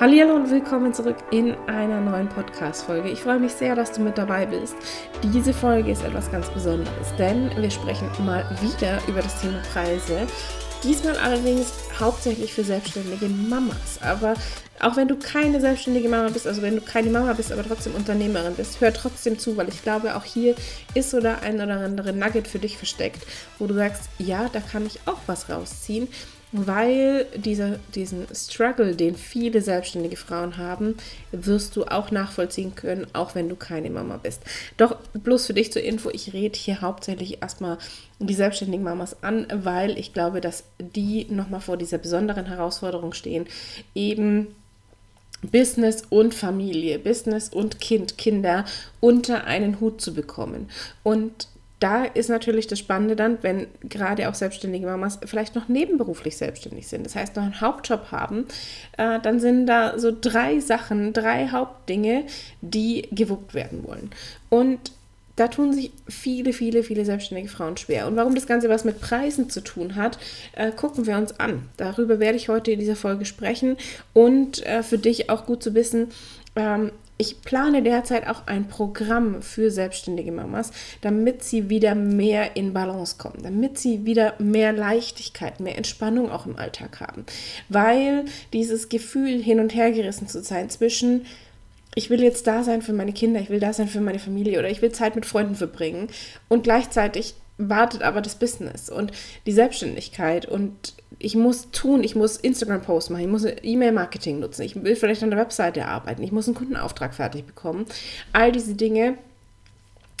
Hallo und willkommen zurück in einer neuen Podcast-Folge. Ich freue mich sehr, dass du mit dabei bist. Diese Folge ist etwas ganz Besonderes, denn wir sprechen mal wieder über das Thema Preise. Diesmal allerdings hauptsächlich für selbstständige Mamas. Aber auch wenn du keine selbstständige Mama bist, also wenn du keine Mama bist, aber trotzdem Unternehmerin bist, hör trotzdem zu, weil ich glaube, auch hier ist so der ein oder andere Nugget für dich versteckt, wo du sagst, ja, da kann ich auch was rausziehen weil dieser, diesen Struggle, den viele selbstständige Frauen haben, wirst du auch nachvollziehen können, auch wenn du keine Mama bist. Doch bloß für dich zur Info, ich rede hier hauptsächlich erstmal die selbstständigen Mamas an, weil ich glaube, dass die nochmal vor dieser besonderen Herausforderung stehen, eben Business und Familie, Business und Kind, Kinder unter einen Hut zu bekommen. Und da ist natürlich das Spannende dann, wenn gerade auch selbstständige Mamas vielleicht noch nebenberuflich selbstständig sind, das heißt noch einen Hauptjob haben, äh, dann sind da so drei Sachen, drei Hauptdinge, die gewuppt werden wollen. Und da tun sich viele, viele, viele selbstständige Frauen schwer. Und warum das Ganze was mit Preisen zu tun hat, äh, gucken wir uns an. Darüber werde ich heute in dieser Folge sprechen und äh, für dich auch gut zu wissen, ähm, ich plane derzeit auch ein Programm für selbstständige Mamas, damit sie wieder mehr in Balance kommen, damit sie wieder mehr Leichtigkeit, mehr Entspannung auch im Alltag haben. Weil dieses Gefühl, hin und her gerissen zu sein zwischen, ich will jetzt da sein für meine Kinder, ich will da sein für meine Familie oder ich will Zeit mit Freunden verbringen und gleichzeitig wartet aber das Business und die Selbstständigkeit und ich muss tun, ich muss Instagram-Posts machen, ich muss E-Mail-Marketing nutzen, ich will vielleicht an der Webseite arbeiten, ich muss einen Kundenauftrag fertig bekommen. All diese Dinge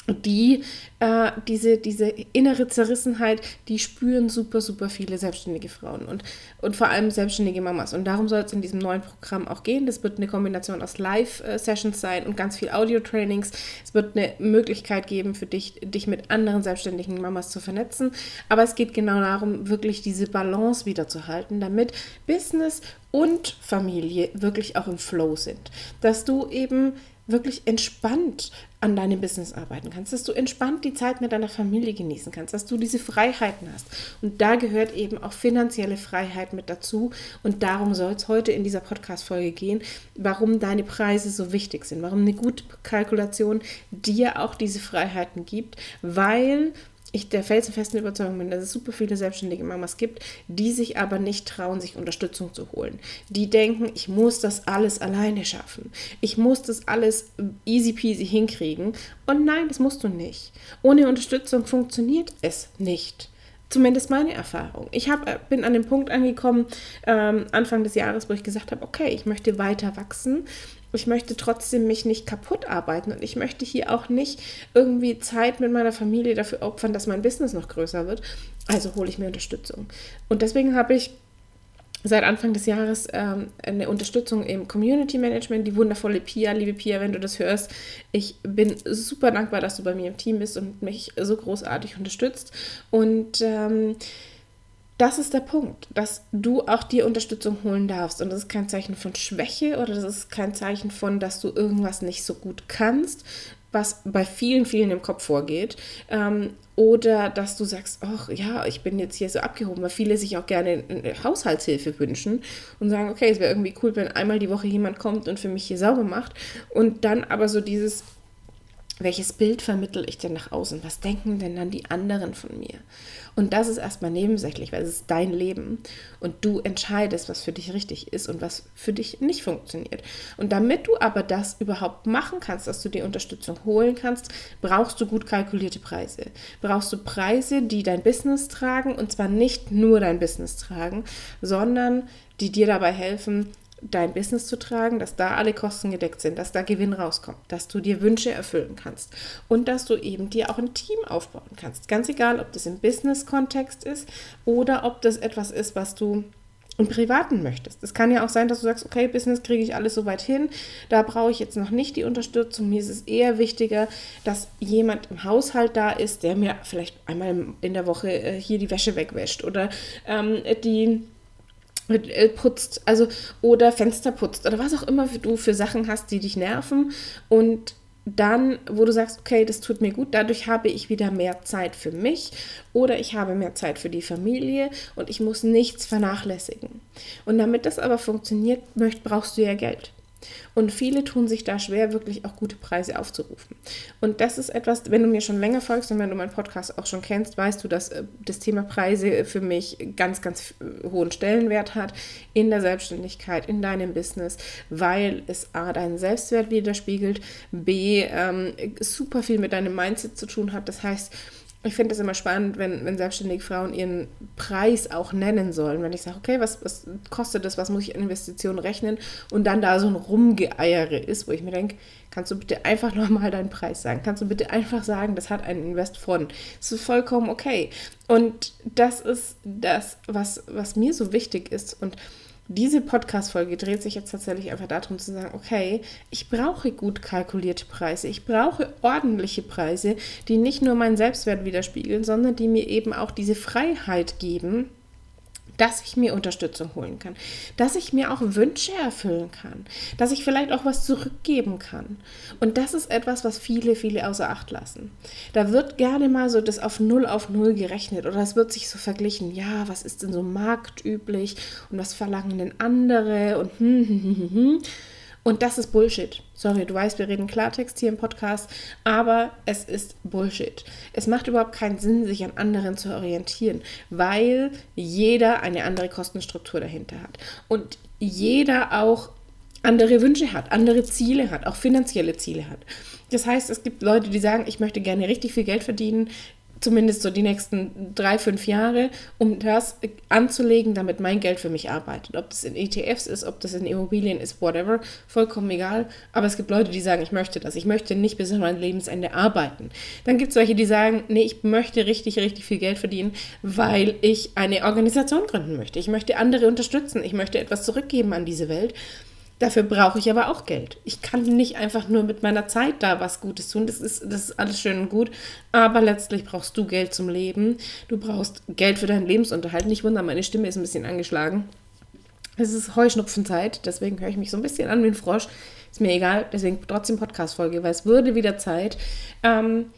die äh, diese, diese innere Zerrissenheit, die spüren super, super viele selbstständige Frauen und, und vor allem selbstständige Mamas. Und darum soll es in diesem neuen Programm auch gehen. Das wird eine Kombination aus Live-Sessions sein und ganz viel Audio-Trainings. Es wird eine Möglichkeit geben für dich, dich mit anderen selbstständigen Mamas zu vernetzen. Aber es geht genau darum, wirklich diese Balance wiederzuhalten, damit Business und Familie wirklich auch im Flow sind. Dass du eben wirklich entspannt an deinem Business arbeiten kannst, dass du entspannt die Zeit mit deiner Familie genießen kannst, dass du diese Freiheiten hast. Und da gehört eben auch finanzielle Freiheit mit dazu. Und darum soll es heute in dieser Podcast-Folge gehen, warum deine Preise so wichtig sind, warum eine gute Kalkulation dir auch diese Freiheiten gibt, weil ich der felsenfesten Überzeugung bin, dass es super viele selbstständige Mamas gibt, die sich aber nicht trauen, sich Unterstützung zu holen. Die denken, ich muss das alles alleine schaffen. Ich muss das alles easy peasy hinkriegen. Und nein, das musst du nicht. Ohne Unterstützung funktioniert es nicht. Zumindest meine Erfahrung. Ich hab, äh, bin an dem Punkt angekommen, ähm, Anfang des Jahres, wo ich gesagt habe, okay, ich möchte weiter wachsen ich möchte trotzdem mich nicht kaputt arbeiten und ich möchte hier auch nicht irgendwie Zeit mit meiner Familie dafür opfern, dass mein Business noch größer wird. Also hole ich mir Unterstützung. Und deswegen habe ich seit Anfang des Jahres ähm, eine Unterstützung im Community Management, die wundervolle Pia, liebe Pia, wenn du das hörst. Ich bin super dankbar, dass du bei mir im Team bist und mich so großartig unterstützt. Und ähm, das ist der Punkt, dass du auch dir Unterstützung holen darfst. Und das ist kein Zeichen von Schwäche oder das ist kein Zeichen von, dass du irgendwas nicht so gut kannst, was bei vielen, vielen im Kopf vorgeht. Ähm, oder dass du sagst, ach ja, ich bin jetzt hier so abgehoben, weil viele sich auch gerne Haushaltshilfe wünschen und sagen, okay, es wäre irgendwie cool, wenn einmal die Woche jemand kommt und für mich hier sauber macht. Und dann aber so dieses, welches Bild vermittle ich denn nach außen? Was denken denn dann die anderen von mir? Und das ist erstmal nebensächlich, weil es ist dein Leben und du entscheidest, was für dich richtig ist und was für dich nicht funktioniert. Und damit du aber das überhaupt machen kannst, dass du dir Unterstützung holen kannst, brauchst du gut kalkulierte Preise. Brauchst du Preise, die dein Business tragen und zwar nicht nur dein Business tragen, sondern die dir dabei helfen, dein Business zu tragen, dass da alle Kosten gedeckt sind, dass da Gewinn rauskommt, dass du dir Wünsche erfüllen kannst und dass du eben dir auch ein Team aufbauen kannst. Ganz egal, ob das im Business-Kontext ist oder ob das etwas ist, was du im Privaten möchtest. Es kann ja auch sein, dass du sagst, okay, Business kriege ich alles so weit hin, da brauche ich jetzt noch nicht die Unterstützung. Mir ist es eher wichtiger, dass jemand im Haushalt da ist, der mir vielleicht einmal in der Woche äh, hier die Wäsche wegwäscht oder ähm, die putzt, also oder Fenster putzt oder was auch immer du für Sachen hast, die dich nerven und dann, wo du sagst, okay, das tut mir gut, dadurch habe ich wieder mehr Zeit für mich oder ich habe mehr Zeit für die Familie und ich muss nichts vernachlässigen. Und damit das aber funktioniert, brauchst du ja Geld. Und viele tun sich da schwer, wirklich auch gute Preise aufzurufen. Und das ist etwas, wenn du mir schon länger folgst und wenn du meinen Podcast auch schon kennst, weißt du, dass äh, das Thema Preise für mich ganz, ganz hohen Stellenwert hat in der Selbstständigkeit, in deinem Business, weil es A, deinen Selbstwert widerspiegelt, B, ähm, super viel mit deinem Mindset zu tun hat. Das heißt, ich finde es immer spannend, wenn, wenn selbstständige Frauen ihren Preis auch nennen sollen. Wenn ich sage, okay, was, was kostet das, was muss ich in Investitionen rechnen und dann da so ein Rumgeeiere ist, wo ich mir denke, kannst du bitte einfach nochmal deinen Preis sagen? Kannst du bitte einfach sagen, das hat ein Invest von. Das ist vollkommen okay. Und das ist das, was, was mir so wichtig ist und diese Podcast-Folge dreht sich jetzt tatsächlich einfach darum zu sagen, okay, ich brauche gut kalkulierte Preise, ich brauche ordentliche Preise, die nicht nur meinen Selbstwert widerspiegeln, sondern die mir eben auch diese Freiheit geben, dass ich mir Unterstützung holen kann, dass ich mir auch Wünsche erfüllen kann, dass ich vielleicht auch was zurückgeben kann. Und das ist etwas, was viele, viele außer Acht lassen. Da wird gerne mal so das auf Null auf Null gerechnet oder es wird sich so verglichen, ja, was ist denn so marktüblich und was verlangen denn andere und hm, hm, hm, hm. Und das ist Bullshit. Sorry, du weißt, wir reden Klartext hier im Podcast, aber es ist Bullshit. Es macht überhaupt keinen Sinn, sich an anderen zu orientieren, weil jeder eine andere Kostenstruktur dahinter hat. Und jeder auch andere Wünsche hat, andere Ziele hat, auch finanzielle Ziele hat. Das heißt, es gibt Leute, die sagen, ich möchte gerne richtig viel Geld verdienen, zumindest so die nächsten drei, fünf Jahre, um das anzulegen, damit mein Geld für mich arbeitet. Ob das in ETFs ist, ob das in Immobilien ist, whatever, vollkommen egal. Aber es gibt Leute, die sagen, ich möchte das. Ich möchte nicht bis an mein Lebensende arbeiten. Dann gibt es solche, die sagen, nee, ich möchte richtig, richtig viel Geld verdienen, weil ich eine Organisation gründen möchte. Ich möchte andere unterstützen. Ich möchte etwas zurückgeben an diese Welt. Dafür brauche ich aber auch Geld. Ich kann nicht einfach nur mit meiner Zeit da was Gutes tun. Das ist, das ist alles schön und gut. Aber letztlich brauchst du Geld zum Leben. Du brauchst Geld für deinen Lebensunterhalt. Nicht wundern, meine Stimme ist ein bisschen angeschlagen. Es ist Heuschnupfenzeit, deswegen höre ich mich so ein bisschen an wie ein Frosch. Ist mir egal, deswegen trotzdem Podcast-Folge, weil es würde wieder Zeit. Ähm,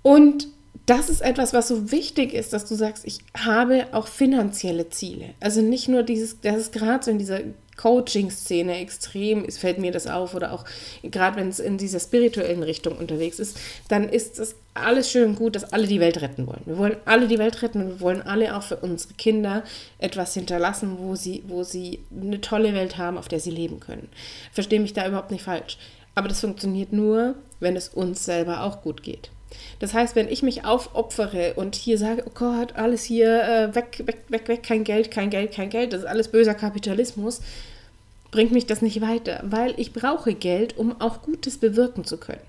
und das ist etwas, was so wichtig ist, dass du sagst, ich habe auch finanzielle Ziele. Also nicht nur dieses, das ist gerade so in dieser Coaching-Szene extrem ist, fällt mir das auf, oder auch gerade wenn es in dieser spirituellen Richtung unterwegs ist, dann ist es alles schön gut, dass alle die Welt retten wollen. Wir wollen alle die Welt retten und wir wollen alle auch für unsere Kinder etwas hinterlassen, wo sie, wo sie eine tolle Welt haben, auf der sie leben können. Verstehe mich da überhaupt nicht falsch. Aber das funktioniert nur, wenn es uns selber auch gut geht. Das heißt, wenn ich mich aufopfere und hier sage, oh Gott, alles hier äh, weg, weg, weg, weg, kein Geld, kein Geld, kein Geld, das ist alles böser Kapitalismus, bringt mich das nicht weiter, weil ich brauche Geld, um auch Gutes bewirken zu können.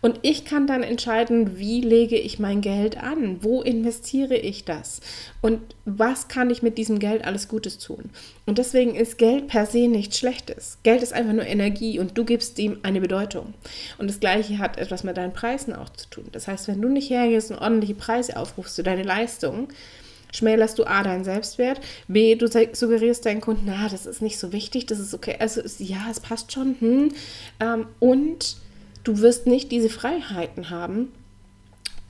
Und ich kann dann entscheiden, wie lege ich mein Geld an, wo investiere ich das und was kann ich mit diesem Geld alles Gutes tun. Und deswegen ist Geld per se nichts Schlechtes. Geld ist einfach nur Energie und du gibst ihm eine Bedeutung. Und das Gleiche hat etwas mit deinen Preisen auch zu tun. Das heißt, wenn du nicht hergehst und ordentliche Preise aufrufst für deine Leistung, schmälerst du A, deinen Selbstwert, B, du suggerierst deinen Kunden, na, das ist nicht so wichtig, das ist okay, also ja, es passt schon, hm. Ähm, und du wirst nicht diese Freiheiten haben,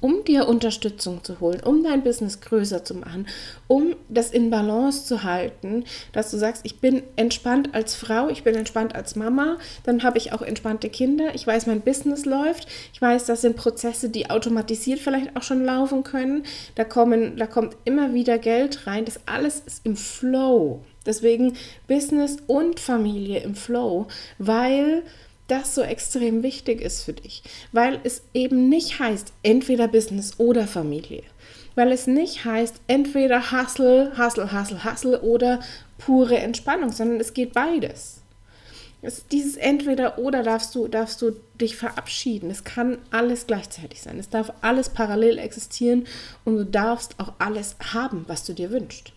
um dir Unterstützung zu holen, um dein Business größer zu machen, um das in Balance zu halten, dass du sagst, ich bin entspannt als Frau, ich bin entspannt als Mama, dann habe ich auch entspannte Kinder, ich weiß, mein Business läuft, ich weiß, das sind Prozesse, die automatisiert vielleicht auch schon laufen können, da, kommen, da kommt immer wieder Geld rein, das alles ist im Flow. Deswegen Business und Familie im Flow, weil das so extrem wichtig ist für dich, weil es eben nicht heißt entweder Business oder Familie, weil es nicht heißt entweder Hustle, Hustle, Hustle, Hustle oder pure Entspannung, sondern es geht beides. Es, dieses entweder oder darfst du, darfst du dich verabschieden. Es kann alles gleichzeitig sein. Es darf alles parallel existieren und du darfst auch alles haben, was du dir wünschst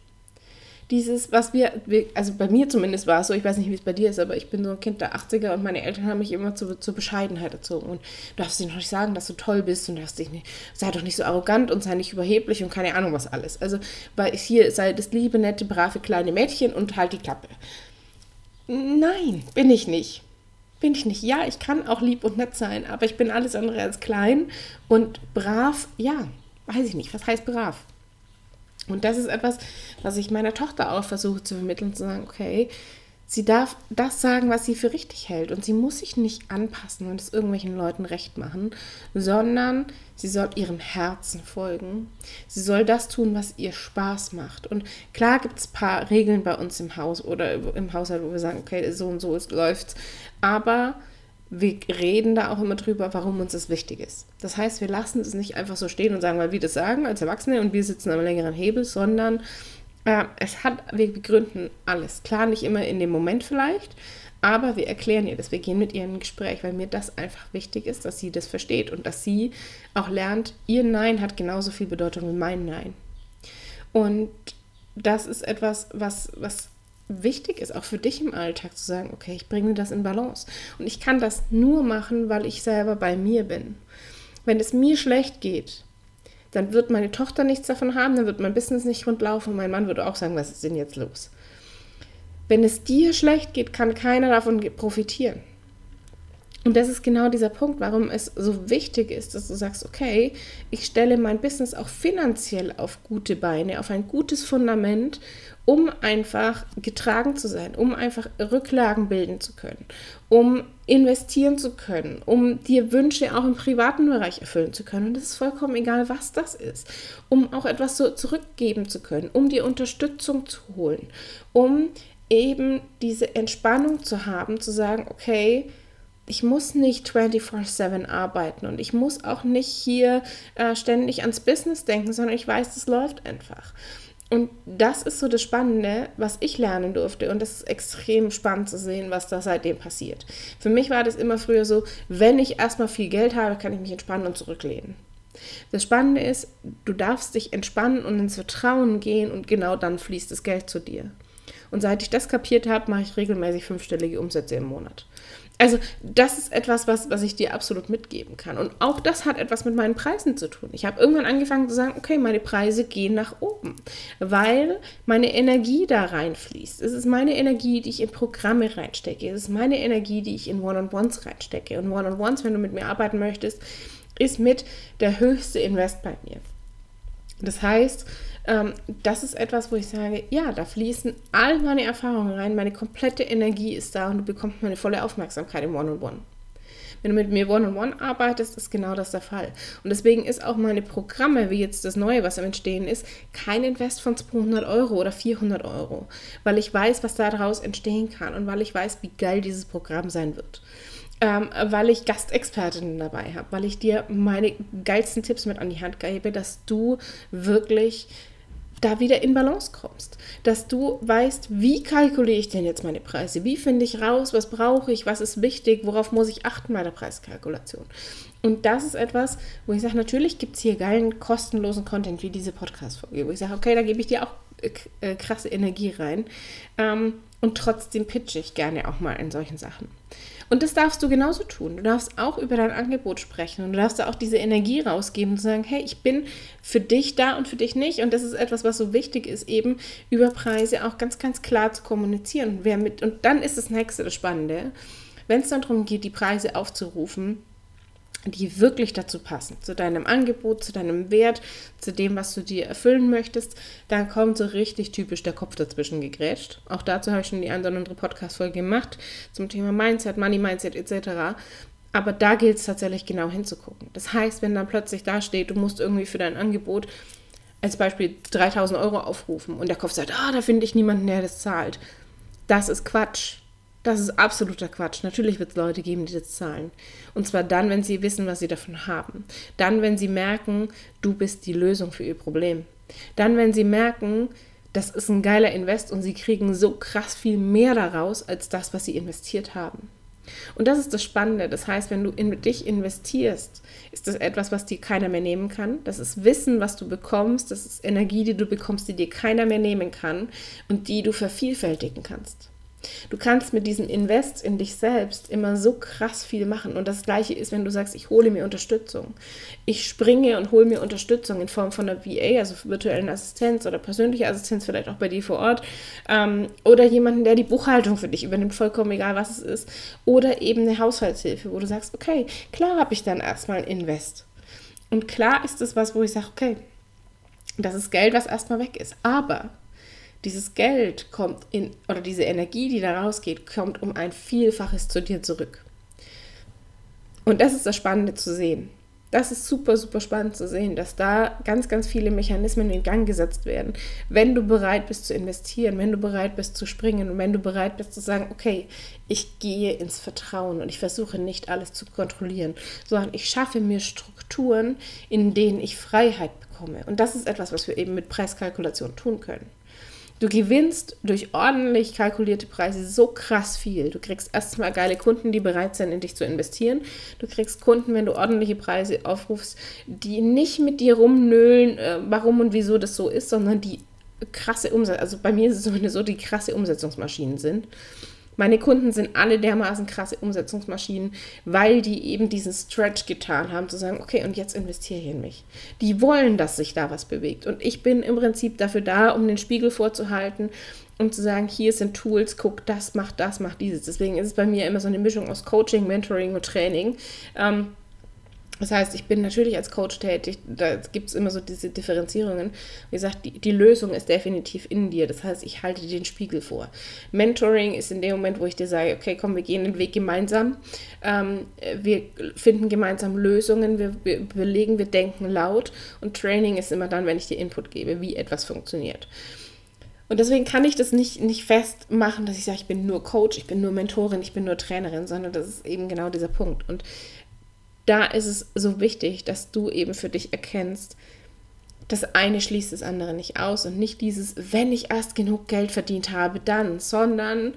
dieses, was wir, also bei mir zumindest war es so, ich weiß nicht, wie es bei dir ist, aber ich bin so ein Kind der 80er und meine Eltern haben mich immer zu, zur Bescheidenheit erzogen. Und du darfst dir noch nicht sagen, dass du toll bist und darfst dich nicht, sei doch nicht so arrogant und sei nicht überheblich und keine Ahnung was alles. Also, weil hier sei das liebe, nette, brave kleine Mädchen und halt die Klappe. Nein, bin ich nicht. Bin ich nicht. Ja, ich kann auch lieb und nett sein, aber ich bin alles andere als klein und brav, ja, weiß ich nicht. Was heißt brav? Und das ist etwas, was ich meiner Tochter auch versuche zu vermitteln, zu sagen, okay, sie darf das sagen, was sie für richtig hält. Und sie muss sich nicht anpassen und es irgendwelchen Leuten recht machen, sondern sie soll ihrem Herzen folgen. Sie soll das tun, was ihr Spaß macht. Und klar gibt es ein paar Regeln bei uns im Haus oder im Haushalt, wo wir sagen, okay, so und so ist, läuft's. Aber wir reden da auch immer drüber, warum uns das wichtig ist. Das heißt, wir lassen es nicht einfach so stehen und sagen, weil wir das sagen als Erwachsene und wir sitzen am längeren Hebel, sondern äh, es hat, wir begründen alles. Klar, nicht immer in dem Moment vielleicht, aber wir erklären ihr das. Wir gehen mit ihr in ein Gespräch, weil mir das einfach wichtig ist, dass sie das versteht und dass sie auch lernt, ihr Nein hat genauso viel Bedeutung wie mein Nein. Und das ist etwas, was, was wichtig ist, auch für dich im Alltag zu sagen, okay, ich bringe das in Balance. Und ich kann das nur machen, weil ich selber bei mir bin. Wenn es mir schlecht geht, dann wird meine Tochter nichts davon haben, dann wird mein Business nicht rundlaufen und mein Mann würde auch sagen, was ist denn jetzt los? Wenn es dir schlecht geht, kann keiner davon profitieren. Und das ist genau dieser Punkt, warum es so wichtig ist, dass du sagst, okay, ich stelle mein Business auch finanziell auf gute Beine, auf ein gutes Fundament, um einfach getragen zu sein, um einfach Rücklagen bilden zu können, um investieren zu können, um dir Wünsche auch im privaten Bereich erfüllen zu können. Und es ist vollkommen egal, was das ist, um auch etwas so zurückgeben zu können, um dir Unterstützung zu holen, um eben diese Entspannung zu haben, zu sagen, okay, ich muss nicht 24/7 arbeiten und ich muss auch nicht hier äh, ständig ans Business denken, sondern ich weiß, es läuft einfach. Und das ist so das Spannende, was ich lernen durfte. Und das ist extrem spannend zu sehen, was da seitdem passiert. Für mich war das immer früher so, wenn ich erstmal viel Geld habe, kann ich mich entspannen und zurücklehnen. Das Spannende ist, du darfst dich entspannen und ins Vertrauen gehen und genau dann fließt das Geld zu dir. Und seit ich das kapiert habe, mache ich regelmäßig fünfstellige Umsätze im Monat. Also das ist etwas, was, was ich dir absolut mitgeben kann. Und auch das hat etwas mit meinen Preisen zu tun. Ich habe irgendwann angefangen zu sagen, okay, meine Preise gehen nach oben, weil meine Energie da reinfließt. Es ist meine Energie, die ich in Programme reinstecke. Es ist meine Energie, die ich in One-on-Ones reinstecke. Und One-on-Ones, wenn du mit mir arbeiten möchtest, ist mit der höchste Invest bei mir. Das heißt, ähm, das ist etwas, wo ich sage, ja, da fließen all meine Erfahrungen rein, meine komplette Energie ist da und du bekommst meine volle Aufmerksamkeit im One-on-One. Wenn du mit mir One-on-One arbeitest, ist genau das der Fall. Und deswegen ist auch meine Programme, wie jetzt das Neue, was am Entstehen ist, kein Invest von 200 Euro oder 400 Euro, weil ich weiß, was daraus entstehen kann und weil ich weiß, wie geil dieses Programm sein wird ähm, weil ich Gastexpertinnen dabei habe, weil ich dir meine geilsten Tipps mit an die Hand gebe, dass du wirklich da wieder in Balance kommst. Dass du weißt, wie kalkuliere ich denn jetzt meine Preise? Wie finde ich raus, was brauche ich, was ist wichtig, worauf muss ich achten bei der Preiskalkulation? Und das ist etwas, wo ich sage, natürlich gibt es hier geilen, kostenlosen Content wie diese Podcast-Folge, wo ich sage, okay, da gebe ich dir auch äh, äh, krasse Energie rein. Ähm, und trotzdem pitche ich gerne auch mal in solchen Sachen. Und das darfst du genauso tun. Du darfst auch über dein Angebot sprechen und du darfst auch diese Energie rausgeben und sagen, hey, ich bin für dich da und für dich nicht. Und das ist etwas, was so wichtig ist, eben über Preise auch ganz, ganz klar zu kommunizieren. Wer mit, und dann ist das nächste das Spannende, wenn es dann darum geht, die Preise aufzurufen, die wirklich dazu passen, zu deinem Angebot, zu deinem Wert, zu dem, was du dir erfüllen möchtest, dann kommt so richtig typisch der Kopf dazwischen gegrätscht. Auch dazu habe ich schon die eine oder andere Podcast-Folge gemacht zum Thema Mindset, Money Mindset etc. Aber da gilt es tatsächlich genau hinzugucken. Das heißt, wenn dann plötzlich da steht, du musst irgendwie für dein Angebot als Beispiel 3000 Euro aufrufen und der Kopf sagt, ah, da finde ich niemanden, der das zahlt. Das ist Quatsch. Das ist absoluter Quatsch. Natürlich wird es Leute geben, die das zahlen. Und zwar dann, wenn sie wissen, was sie davon haben. Dann, wenn sie merken, du bist die Lösung für ihr Problem. Dann, wenn sie merken, das ist ein geiler Invest und sie kriegen so krass viel mehr daraus, als das, was sie investiert haben. Und das ist das Spannende. Das heißt, wenn du in dich investierst, ist das etwas, was dir keiner mehr nehmen kann. Das ist Wissen, was du bekommst. Das ist Energie, die du bekommst, die dir keiner mehr nehmen kann und die du vervielfältigen kannst. Du kannst mit diesem Invest in dich selbst immer so krass viel machen. Und das Gleiche ist, wenn du sagst, ich hole mir Unterstützung. Ich springe und hole mir Unterstützung in Form von einer VA, also virtuellen Assistenz oder persönliche Assistenz, vielleicht auch bei dir vor Ort. Ähm, oder jemanden, der die Buchhaltung für dich übernimmt, vollkommen egal, was es ist. Oder eben eine Haushaltshilfe, wo du sagst, okay, klar habe ich dann erstmal ein Invest. Und klar ist es was, wo ich sage, okay, Das ist Geld, was erstmal weg ist. Aber dieses Geld kommt in, oder diese Energie, die da rausgeht, kommt um ein Vielfaches zu dir zurück. Und das ist das Spannende zu sehen. Das ist super, super spannend zu sehen, dass da ganz, ganz viele Mechanismen in Gang gesetzt werden. Wenn du bereit bist zu investieren, wenn du bereit bist zu springen und wenn du bereit bist zu sagen, okay, ich gehe ins Vertrauen und ich versuche nicht alles zu kontrollieren, sondern ich schaffe mir Strukturen, in denen ich Freiheit bekomme. Und das ist etwas, was wir eben mit Preiskalkulation tun können. Du gewinnst durch ordentlich kalkulierte Preise so krass viel. Du kriegst erstmal geile Kunden, die bereit sind, in dich zu investieren. Du kriegst Kunden, wenn du ordentliche Preise aufrufst, die nicht mit dir rumnöhlen, äh, warum und wieso das so ist, sondern die krasse Umsetzung, also bei mir ist es zumindest so, die krasse Umsetzungsmaschinen sind. Meine Kunden sind alle dermaßen krasse Umsetzungsmaschinen, weil die eben diesen Stretch getan haben, zu sagen, okay, und jetzt investiere ich in mich. Die wollen, dass sich da was bewegt. Und ich bin im Prinzip dafür da, um den Spiegel vorzuhalten um zu sagen, hier sind Tools, guck, das macht das, macht dieses. Deswegen ist es bei mir immer so eine Mischung aus Coaching, Mentoring und Training. Ähm, das heißt, ich bin natürlich als Coach tätig, da gibt es immer so diese Differenzierungen. Wie gesagt, die, die, Lösung ist definitiv in dir. Das heißt, ich halte dir den Spiegel vor. Mentoring ist in dem Moment, wo ich dir sage, okay, komm, wir gehen den Weg gemeinsam. Ähm, wir finden gemeinsam Lösungen, wir, wir überlegen, wir denken laut. Und Training ist immer dann, wenn ich dir Input gebe, wie etwas funktioniert. Und deswegen kann ich das nicht, nicht festmachen, dass ich sage, ich bin nur Coach, ich bin nur Mentorin, ich bin nur Trainerin, sondern das ist eben genau dieser Punkt. Und da ist es so wichtig, dass du eben für dich erkennst, das eine schließt das andere nicht aus und nicht dieses, wenn ich erst genug Geld verdient habe, dann, sondern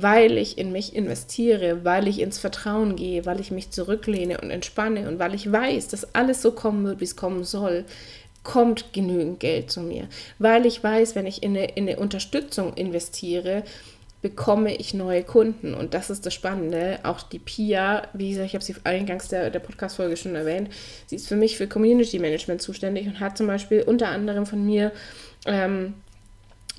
weil ich in mich investiere, weil ich ins Vertrauen gehe, weil ich mich zurücklehne und entspanne und weil ich weiß, dass alles so kommen wird, wie es kommen soll, kommt genügend Geld zu mir. Weil ich weiß, wenn ich in eine, in eine Unterstützung investiere, bekomme ich neue Kunden. Und das ist das Spannende. Auch die Pia, wie gesagt, ich habe sie eingangs der, der Podcast-Folge schon erwähnt, sie ist für mich für Community Management zuständig und hat zum Beispiel unter anderem von mir ähm,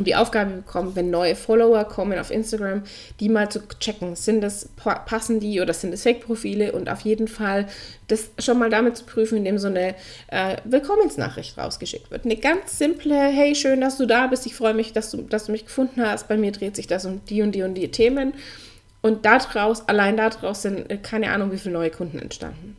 die Aufgabe bekommen, wenn neue Follower kommen auf Instagram, die mal zu checken, sind das passen die oder sind es Fake-Profile und auf jeden Fall das schon mal damit zu prüfen, indem so eine äh, Willkommensnachricht rausgeschickt wird. Eine ganz simple, hey, schön, dass du da bist, ich freue mich, dass du, dass du mich gefunden hast, bei mir dreht sich das um die und die und die Themen und daraus, allein daraus sind äh, keine Ahnung, wie viele neue Kunden entstanden.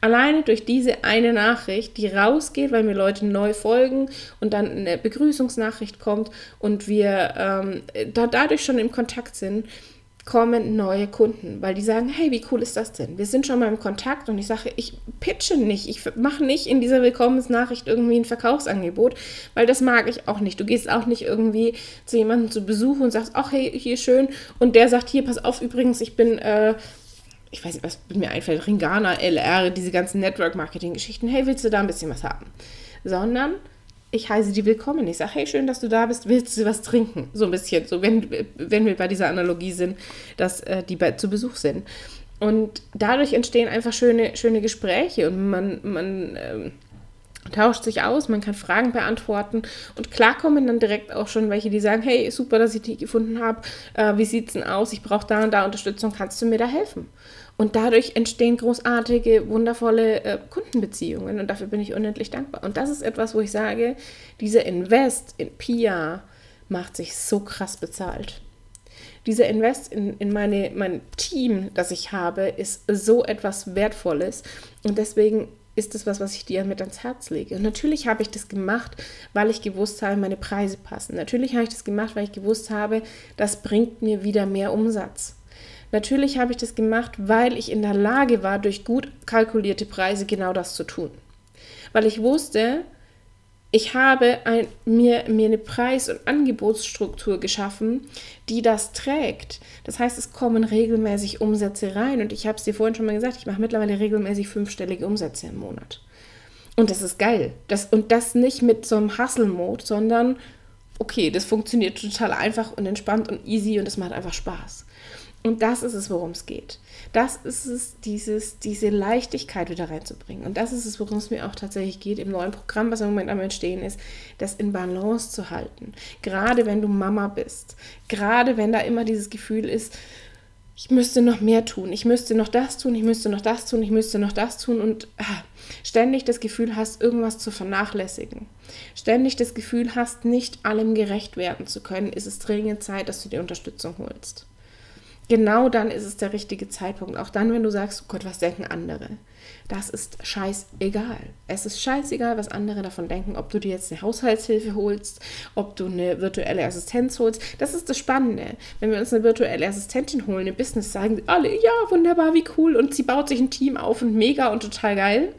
Alleine durch diese eine Nachricht, die rausgeht, weil mir Leute neu folgen und dann eine Begrüßungsnachricht kommt und wir ähm, da dadurch schon im Kontakt sind, kommen neue Kunden, weil die sagen, hey, wie cool ist das denn? Wir sind schon mal im Kontakt und ich sage, ich pitche nicht, ich mache nicht in dieser Willkommensnachricht irgendwie ein Verkaufsangebot, weil das mag ich auch nicht. Du gehst auch nicht irgendwie zu jemandem zu Besuch und sagst, ach hey, hier schön und der sagt, hier, pass auf, übrigens, ich bin äh, ich weiß nicht, was mir einfällt, Ringana, LR, diese ganzen Network-Marketing-Geschichten, hey, willst du da ein bisschen was haben? Sondern ich heiße die willkommen. Ich sage, hey, schön, dass du da bist, willst du was trinken? So ein bisschen, so wenn, wenn wir bei dieser Analogie sind, dass äh, die bei, zu Besuch sind. Und dadurch entstehen einfach schöne, schöne Gespräche und man, man tauscht sich aus, man kann Fragen beantworten und klar kommen dann direkt auch schon welche, die sagen, hey, super, dass ich die gefunden habe, äh, wie sieht es denn aus, ich brauche da und da Unterstützung, kannst du mir da helfen? Und dadurch entstehen großartige, wundervolle äh, Kundenbeziehungen und dafür bin ich unendlich dankbar. Und das ist etwas, wo ich sage, dieser Invest in Pia macht sich so krass bezahlt. Dieser Invest in, in meine, mein Team, das ich habe, ist so etwas Wertvolles. Und deswegen ist das was, was ich dir mit ans Herz lege. Und natürlich habe ich das gemacht, weil ich gewusst habe, meine Preise passen. Natürlich habe ich das gemacht, weil ich gewusst habe, das bringt mir wieder mehr Umsatz. Natürlich habe ich das gemacht, weil ich in der Lage war, durch gut kalkulierte Preise genau das zu tun. Weil ich wusste, ich habe ein, mir, mir eine Preis- und Angebotsstruktur geschaffen, die das trägt. Das heißt, es kommen regelmäßig Umsätze rein. Und ich habe es dir vorhin schon mal gesagt, ich mache mittlerweile regelmäßig fünfstellige Umsätze im Monat. Und das ist geil. Das, und das nicht mit so einem Hustle-Mode, sondern okay, das funktioniert total einfach und entspannt und easy und es macht einfach Spaß. Und das ist es, worum es geht. Das ist es, dieses, diese Leichtigkeit wieder reinzubringen. Und das ist es, worum es mir auch tatsächlich geht im neuen Programm, was im Moment am Entstehen ist, das in Balance zu halten. Gerade wenn du Mama bist. Gerade wenn da immer dieses Gefühl ist, ich müsste noch mehr tun, ich müsste noch das tun, ich müsste noch das tun, ich müsste noch das tun und ah, ständig das Gefühl hast, irgendwas zu vernachlässigen, ständig das Gefühl hast, nicht allem gerecht werden zu können, ist es dringend Zeit, dass du dir Unterstützung holst genau dann ist es der richtige Zeitpunkt. Auch dann, wenn du sagst, oh Gott, was denken andere? Das ist scheißegal. Es ist scheißegal, was andere davon denken, ob du dir jetzt eine Haushaltshilfe holst, ob du eine virtuelle Assistenz holst. Das ist das Spannende. Wenn wir uns eine virtuelle Assistentin holen im Business, sagen sie alle, ja, wunderbar, wie cool. Und sie baut sich ein Team auf und mega und total geil.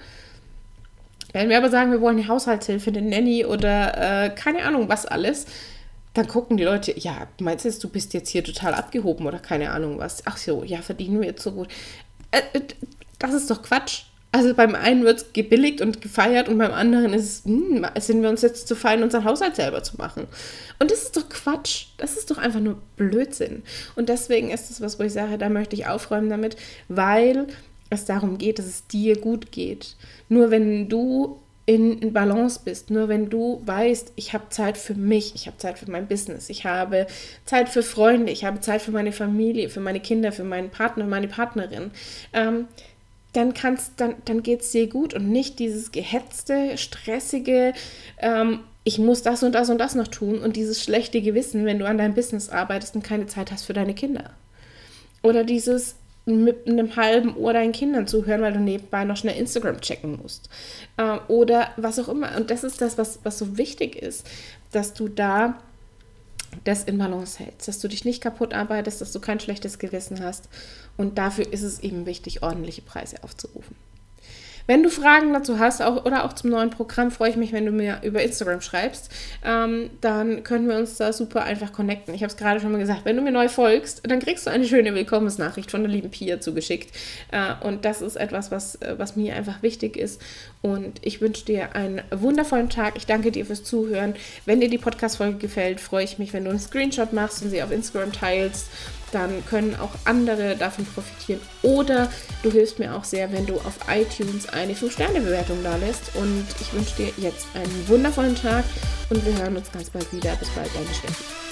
Wenn wir aber sagen, wir wollen eine Haushaltshilfe, eine Nanny oder äh, keine Ahnung was alles, dann gucken die Leute, ja, meinst du jetzt, du bist jetzt hier total abgehoben oder keine Ahnung was? Ach so, ja, verdienen wir jetzt so gut. Äh, äh das ist doch Quatsch. Also beim einen wird es gebilligt und gefeiert und beim anderen ist hm, sind wir uns jetzt zu fein, unseren Haushalt selber zu machen. Und das ist doch Quatsch. Das ist doch einfach nur Blödsinn. Und deswegen ist es was, wo ich sage, da möchte ich aufräumen damit, weil es darum geht, dass es dir gut geht. Nur wenn du in, in Balance bist. Nur wenn du weißt, ich habe Zeit für mich, ich habe Zeit für mein Business, ich habe Zeit für Freunde, ich habe Zeit für meine Familie, für meine Kinder, für meinen Partner, meine Partnerin, ähm, dann kannst, dann, dann geht es dir gut und nicht dieses gehetzte, stressige, ähm, ich muss das und das und das noch tun und dieses schlechte Gewissen, wenn du an deinem Business arbeitest und keine Zeit hast für deine Kinder. Oder dieses, mit einem halben Ohr deinen Kindern zuhören, weil du nebenbei noch schnell Instagram checken musst. Äh, oder was auch immer. Und das ist das, was, was so wichtig ist, dass du da das in Balance hältst, dass du dich nicht kaputt arbeitest, dass du kein schlechtes Gewissen hast. Und dafür ist es eben wichtig, ordentliche Preise aufzurufen. Wenn du Fragen dazu hast auch, oder auch zum neuen Programm, freue ich mich, wenn du mir über Instagram schreibst. Ähm, dann können wir uns da super einfach connecten. Ich habe es gerade schon mal gesagt, wenn du mir neu folgst, dann kriegst du eine schöne Willkommensnachricht von der lieben Pia zugeschickt. Äh, und das ist etwas, was, äh, was mir einfach wichtig ist. Und ich wünsche dir einen wundervollen Tag. Ich danke dir fürs Zuhören. Wenn dir die Podcast-Folge gefällt, freue ich mich, wenn du einen Screenshot machst und sie auf Instagram teilst dann können auch andere davon profitieren. Oder du hilfst mir auch sehr, wenn du auf iTunes eine 5-Sterne-Bewertung da lässt. Und ich wünsche dir jetzt einen wundervollen Tag und wir hören uns ganz bald wieder. Bis bald, deine Steffi.